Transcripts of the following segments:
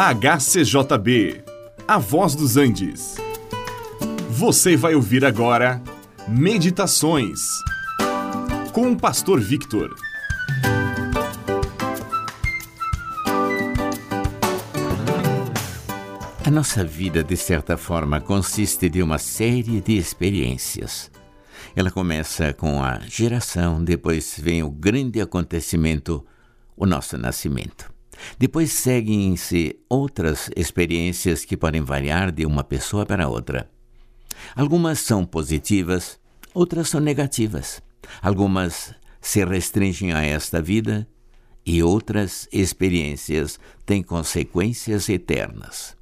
HCJB, A Voz dos Andes. Você vai ouvir agora Meditações com o Pastor Victor. A nossa vida, de certa forma, consiste de uma série de experiências. Ela começa com a geração, depois vem o grande acontecimento, o nosso nascimento. Depois seguem-se outras experiências que podem variar de uma pessoa para outra. Algumas são positivas, outras são negativas. Algumas se restringem a esta vida e outras experiências têm consequências eternas.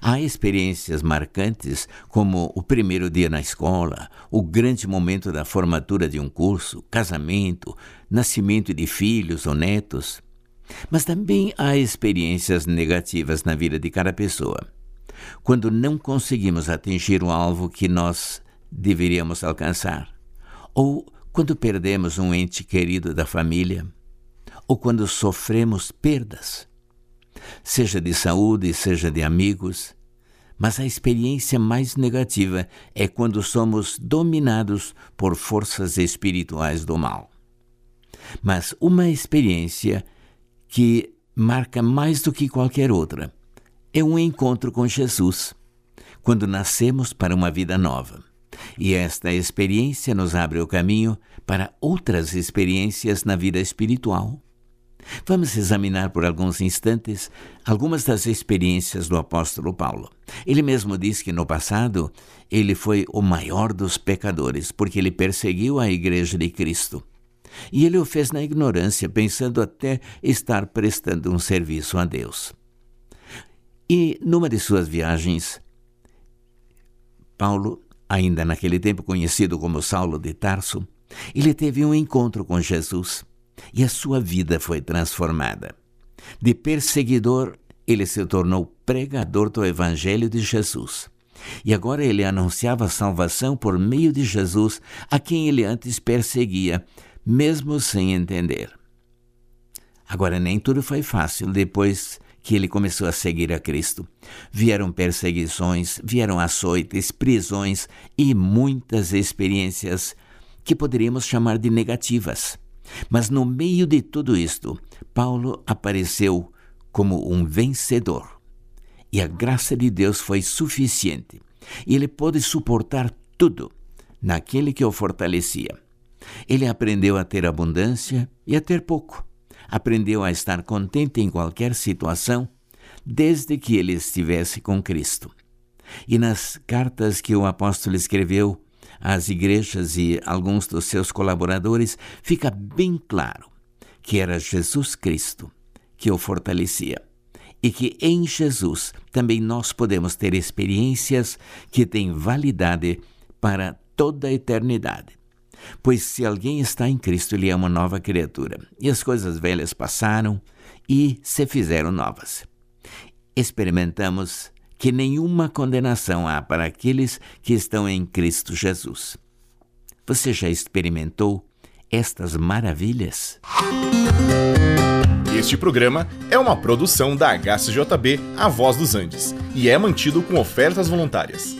Há experiências marcantes, como o primeiro dia na escola, o grande momento da formatura de um curso, casamento, nascimento de filhos ou netos. Mas também há experiências negativas na vida de cada pessoa. Quando não conseguimos atingir o alvo que nós deveríamos alcançar, ou quando perdemos um ente querido da família, ou quando sofremos perdas, seja de saúde, seja de amigos. Mas a experiência mais negativa é quando somos dominados por forças espirituais do mal. Mas uma experiência que marca mais do que qualquer outra. É um encontro com Jesus, quando nascemos para uma vida nova. E esta experiência nos abre o caminho para outras experiências na vida espiritual. Vamos examinar por alguns instantes algumas das experiências do apóstolo Paulo. Ele mesmo diz que no passado ele foi o maior dos pecadores, porque ele perseguiu a igreja de Cristo. E ele o fez na ignorância, pensando até estar prestando um serviço a Deus. E numa de suas viagens, Paulo, ainda naquele tempo conhecido como Saulo de Tarso, ele teve um encontro com Jesus e a sua vida foi transformada. De perseguidor, ele se tornou pregador do Evangelho de Jesus. E agora ele anunciava salvação por meio de Jesus a quem ele antes perseguia, mesmo sem entender. Agora, nem tudo foi fácil depois que ele começou a seguir a Cristo. Vieram perseguições, vieram açoites, prisões e muitas experiências que poderíamos chamar de negativas. Mas no meio de tudo isto, Paulo apareceu como um vencedor. E a graça de Deus foi suficiente. Ele pôde suportar tudo naquele que o fortalecia. Ele aprendeu a ter abundância e a ter pouco. Aprendeu a estar contente em qualquer situação, desde que ele estivesse com Cristo. E nas cartas que o apóstolo escreveu às igrejas e alguns dos seus colaboradores, fica bem claro que era Jesus Cristo que o fortalecia e que em Jesus também nós podemos ter experiências que têm validade para toda a eternidade. Pois se alguém está em Cristo, ele é uma nova criatura, e as coisas velhas passaram e se fizeram novas. Experimentamos que nenhuma condenação há para aqueles que estão em Cristo Jesus. Você já experimentou estas maravilhas? Este programa é uma produção da HCJB A Voz dos Andes e é mantido com ofertas voluntárias.